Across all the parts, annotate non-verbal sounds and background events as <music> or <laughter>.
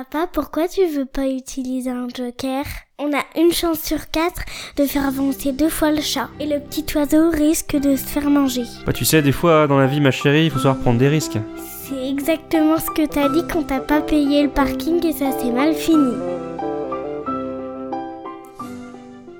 Papa, pourquoi tu veux pas utiliser un joker? On a une chance sur quatre de faire avancer deux fois le chat. Et le petit oiseau risque de se faire manger. Bah tu sais, des fois dans la vie ma chérie, il faut savoir prendre des risques. C'est exactement ce que t'as dit quand t'as pas payé le parking et ça s'est mal fini.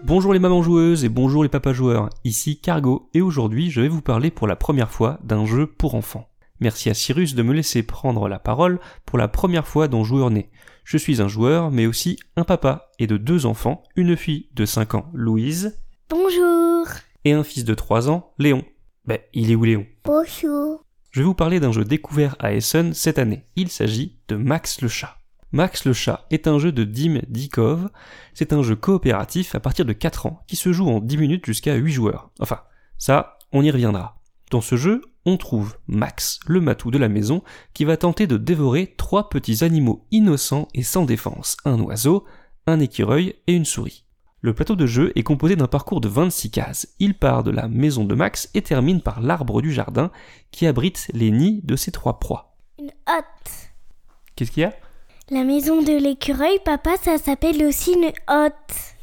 Bonjour les mamans joueuses et bonjour les papas joueurs, ici Cargo et aujourd'hui je vais vous parler pour la première fois d'un jeu pour enfants. Merci à Cyrus de me laisser prendre la parole pour la première fois dans Joueur Né. Je suis un joueur mais aussi un papa et de deux enfants, une fille de 5 ans, Louise. Bonjour. Et un fils de 3 ans, Léon. Ben, il est où Léon? Bonjour. Je vais vous parler d'un jeu découvert à Essen cette année. Il s'agit de Max le chat. Max le chat est un jeu de Dim Dikov. C'est un jeu coopératif à partir de 4 ans qui se joue en 10 minutes jusqu'à 8 joueurs. Enfin, ça, on y reviendra. Dans ce jeu, on trouve Max, le matou de la maison, qui va tenter de dévorer trois petits animaux innocents et sans défense, un oiseau, un écureuil et une souris. Le plateau de jeu est composé d'un parcours de 26 cases. Il part de la maison de Max et termine par l'arbre du jardin qui abrite les nids de ses trois proies. Une hotte. Qu'est-ce qu'il y a? La maison de l'écureuil, papa, ça s'appelle aussi une hotte.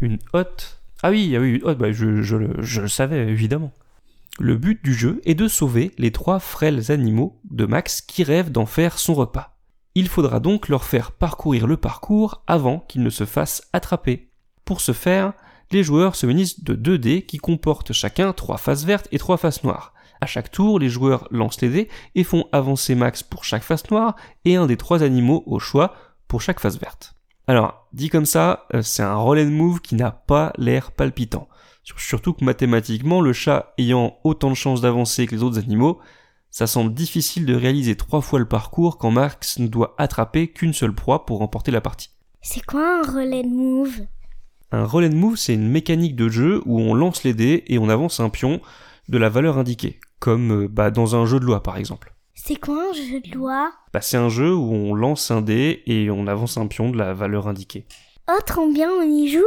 Une hotte? Ah oui, ah oui, une hotte, bah, je, je le- je le savais évidemment. Le but du jeu est de sauver les trois frêles animaux de Max qui rêvent d'en faire son repas. Il faudra donc leur faire parcourir le parcours avant qu'ils ne se fassent attraper. Pour ce faire, les joueurs se munissent de deux dés qui comportent chacun trois faces vertes et trois faces noires. À chaque tour, les joueurs lancent les dés et font avancer Max pour chaque face noire et un des trois animaux au choix pour chaque face verte. Alors, dit comme ça, euh, c'est un roll and move qui n'a pas l'air palpitant. Sur- Surtout que mathématiquement, le chat ayant autant de chances d'avancer que les autres animaux, ça semble difficile de réaliser trois fois le parcours quand Max ne doit attraper qu'une seule proie pour remporter la partie. C'est quoi un relais de move? Un roll and move, c'est une mécanique de jeu où on lance les dés et on avance un pion de la valeur indiquée, comme euh, bah, dans un jeu de loi par exemple. C'est quoi un jeu de loi? Bah, c'est un jeu où on lance un dé et on avance un pion de la valeur indiquée. Oh, trop bien, on y joue?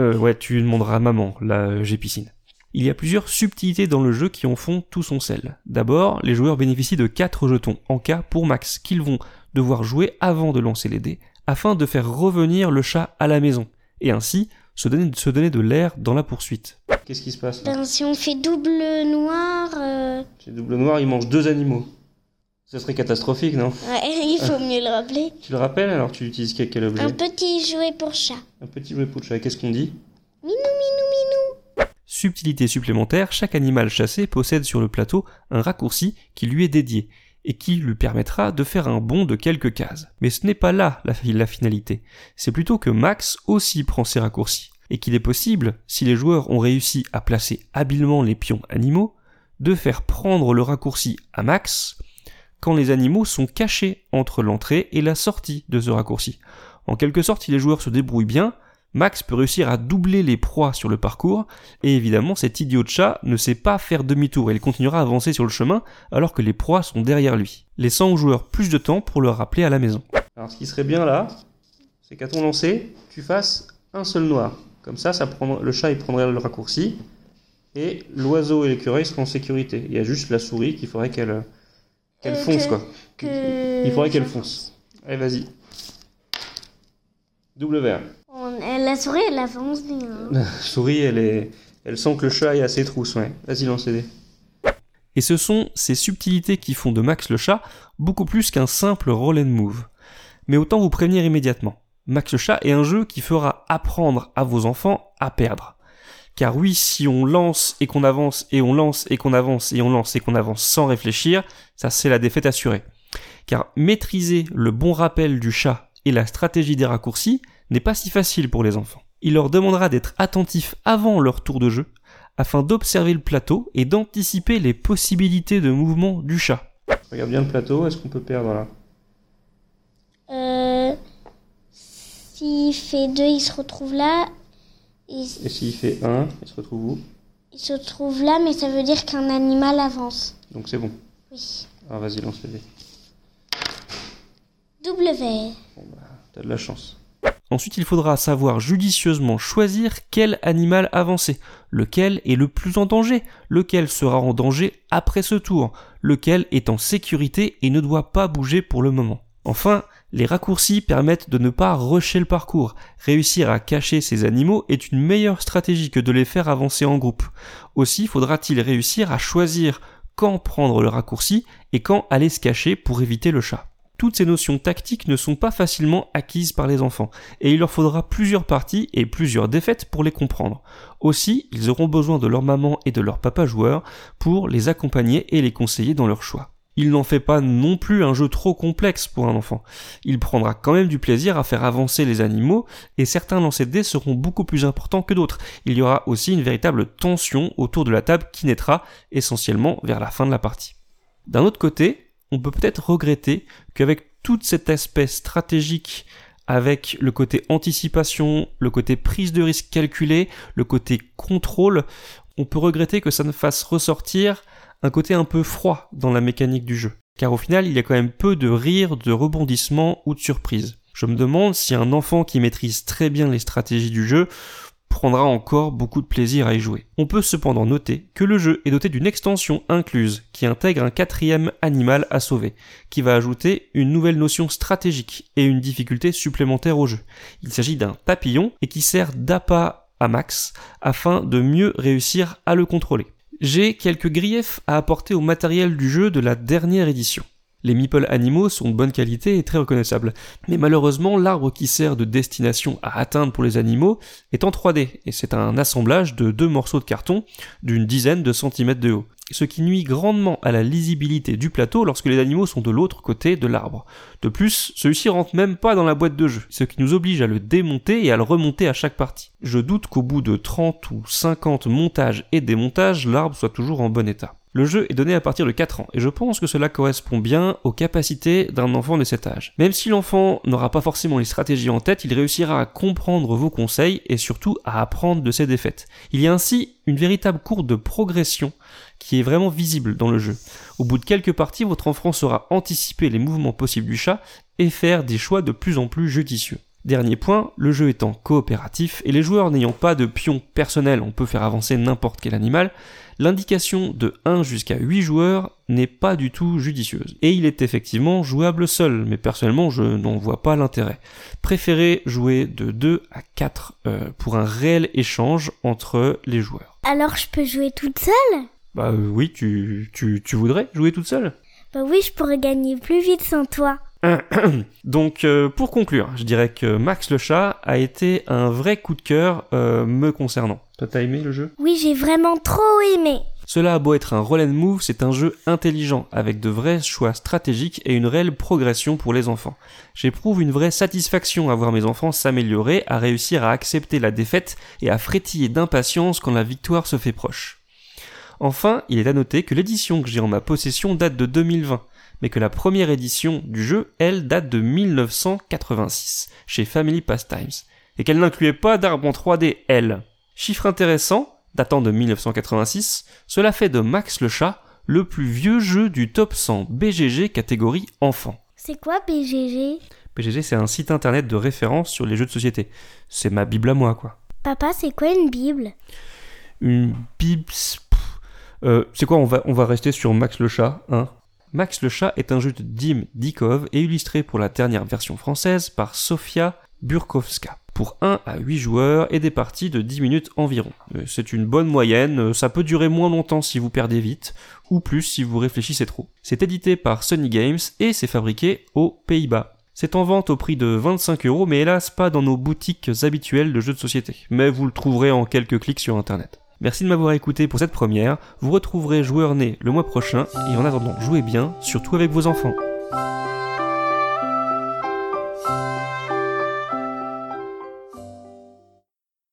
Euh, ouais, tu demanderas à maman, là euh, j'ai piscine. Il y a plusieurs subtilités dans le jeu qui en font tout son sel. D'abord, les joueurs bénéficient de 4 jetons en cas pour max qu'ils vont devoir jouer avant de lancer les dés, afin de faire revenir le chat à la maison, et ainsi se donner, se donner de l'air dans la poursuite. Qu'est-ce qui se passe Ben, si on fait double noir, euh, Double Noir, il mange deux animaux. Ce serait catastrophique, non ouais, <laughs> il faut mieux le rappeler. Tu le rappelles alors tu utilises quel, quel objet Un petit jouet pour chat. Un petit jouet pour chat, qu'est-ce qu'on dit Minou, minou, minou. Subtilité supplémentaire, chaque animal chassé possède sur le plateau un raccourci qui lui est dédié et qui lui permettra de faire un bond de quelques cases. Mais ce n'est pas là la, la finalité. C'est plutôt que Max aussi prend ses raccourcis et qu'il est possible, si les joueurs ont réussi à placer habilement les pions animaux, de faire prendre le raccourci à Max quand les animaux sont cachés entre l'entrée et la sortie de ce raccourci. En quelque sorte, si les joueurs se débrouillent bien, Max peut réussir à doubler les proies sur le parcours, et évidemment cet idiot de chat ne sait pas faire demi-tour et il continuera à avancer sur le chemin alors que les proies sont derrière lui, laissant aux joueurs plus de temps pour le rappeler à la maison. Alors ce qui serait bien là, c'est qu'à ton lancer, tu fasses un seul noir. Comme ça, ça prendra- le chat il prendrait le raccourci, et l'oiseau et l'écureuil seront en sécurité. Il y a juste la souris qu'il faudrait qu'elle qu'elle fonce que- quoi. que Il faudrait qu'elle fonce. fonce. Allez vas-y. Double euh, la souris, elle avance bien. <laughs> La souris, elle est, elle sent que le chat est à ses trousses, ouais. Vas-y, lance les. Et ce sont ces subtilités qui font de Max le chat beaucoup plus qu'un simple roll and move. Mais autant vous prévenir immédiatement. Max le chat est un jeu qui fera apprendre à vos enfants à perdre. Car oui, si on lance et qu'on avance et on lance et qu'on avance et on lance et qu'on avance sans réfléchir, ça c'est la défaite assurée. Car maîtriser le bon rappel du chat et la stratégie des raccourcis n'est pas si facile pour les enfants. Il leur demandera d'être attentifs avant leur tour de jeu, afin d'observer le plateau et d'anticiper les possibilités de mouvement du chat. Regarde bien le plateau, est-ce qu'on peut perdre là? Euh, S'il fait 2, il se retrouve là. Il, Et s'il fait 1, il se retrouve où? Il se trouve là, mais ça veut dire qu'un animal avance. Donc c'est bon. Oui. Alors vas-y, lance les dés. W. T'as de la chance. Ensuite, il faudra savoir judicieusement choisir quel animal avancer, lequel est le plus en danger, lequel sera en danger après ce tour, lequel est en sécurité et ne doit pas bouger pour le moment? Enfin, Les raccourcis permettent de ne pas rusher le parcours. Réussir à cacher ces animaux est une meilleure stratégie que de les faire avancer en groupe. Aussi faudra-t-il réussir à choisir quand prendre le raccourci et quand aller se cacher pour éviter le chat. Toutes ces notions tactiques ne sont pas facilement acquises par les enfants, et il leur faudra plusieurs parties et plusieurs défaites pour les comprendre. Aussi, ils auront besoin de leur maman et de leur papa joueur pour les accompagner et les conseiller dans leur choix il n'en fait pas non plus un jeu trop complexe pour un enfant. Il prendra quand même du plaisir à faire avancer les animaux, et certains lancers de dés seront beaucoup plus importants que d'autres. Il y aura aussi une véritable tension autour de la table qui naîtra essentiellement vers la fin de la partie. D'un autre côté, on peut peut-être regretter qu'avec tout cet aspect stratégique avec le côté anticipation, le côté prise de risque calculée, le côté contrôle, on peut regretter que ça ne fasse ressortir un côté un peu froid dans la mécanique du jeu. Car au final, il y a quand même peu de rires, de rebondissements ou de surprises. Je me demande si un enfant qui maîtrise très bien les stratégies du jeu prendra encore beaucoup de plaisir à y jouer. On peut cependant noter que le jeu est doté d'une extension incluse qui intègre un quatrième animal à sauver, qui va ajouter une nouvelle notion stratégique et une difficulté supplémentaire au jeu. Il s'agit d'un papillon et qui sert d'appât à Max afin de mieux réussir à le contrôler j'ai quelques griefs à apporter au matériel du jeu de la dernière édition. Les meeple animaux sont de bonne qualité et très reconnaissables. Mais malheureusement, l'arbre qui sert de destination à atteindre pour les animaux est en 3D, et c'est un assemblage de deux morceaux de carton d'une dizaine de centimètres de haut ce qui nuit grandement à la lisibilité du plateau lorsque les animaux sont de l'autre côté de l'arbre. De plus, celui-ci rentre même pas dans la boîte de jeu, ce qui nous oblige à le démonter et à le remonter à chaque partie. Je doute qu'au bout de 30 ou 50 montages et démontages, l'arbre soit toujours en bon état. Le jeu est donné à partir de 4 ans, et je pense que cela correspond bien aux capacités d'un enfant de cet âge. Même si l'enfant n'aura pas forcément les stratégies en tête, il réussira à comprendre vos conseils et surtout à apprendre de ses défaites. Il y a ainsi une véritable courbe de progression qui est vraiment visible dans le jeu. Au bout de quelques parties, votre enfant saura anticiper les mouvements possibles du chat et faire des choix de plus en plus judicieux. Dernier point, le jeu étant coopératif et les joueurs n'ayant pas de pion personnel, on peut faire avancer n'importe quel animal, l'indication de 1 jusqu'à 8 joueurs n'est pas du tout judicieuse. Et il est effectivement jouable seul, mais personnellement je n'en vois pas l'intérêt. Préférez jouer de 2 à 4 euh, pour un réel échange entre les joueurs. Alors je peux jouer toute seule? Bah euh, oui, tu, tu, tu voudrais jouer toute seule? Bah oui, je pourrais gagner plus vite sans toi. Donc euh, pour conclure, je dirais que Max le chat a été un vrai coup de cœur euh, me concernant. Toi t'as aimé le jeu? Oui, j'ai vraiment trop aimé. Cela a beau être un roll and move, c'est un jeu intelligent, avec de vrais choix stratégiques et une réelle progression pour les enfants. J'éprouve une vraie satisfaction à voir mes enfants s'améliorer, à réussir à accepter la défaite et à frétiller d'impatience quand la victoire se fait proche. Enfin, il est à noter que l'édition que j'ai en ma possession date de 2020 mais que la première édition du jeu, elle, date de 1986, chez Family Pastimes, et qu'elle n'incluait pas d'arbre en 3D, elle. Chiffre intéressant, datant de 1986, cela fait de Max le chat le plus vieux jeu du top 100 BGG catégorie enfant. C'est quoi BGG BGG, c'est un site internet de référence sur les jeux de société. C'est ma bible à moi, quoi. Papa, c'est quoi une bible? Une bible... Euh, c'est quoi? On va, on va rester sur Max le chat, hein? Max le chat est un jeu de Dim Dikov et illustré pour la dernière version française par Sofia Burkowska pour 1 à 8 joueurs et des parties de 10 minutes environ. Euh, c'est une bonne moyenne, euh, ça peut durer moins longtemps si vous perdez vite, ou plus si vous réfléchissez trop. C'est édité par Sony Games et c'est fabriqué aux Pays-Bas. C'est en vente au prix de 25 euros, mais hélas pas dans nos boutiques habituelles de jeux de société. Mais vous le trouverez en quelques clics sur internet. Merci de m'avoir écouté pour cette première. Vous retrouverez Joueur Né le mois prochain et en attendant, jouez bien, surtout avec vos enfants.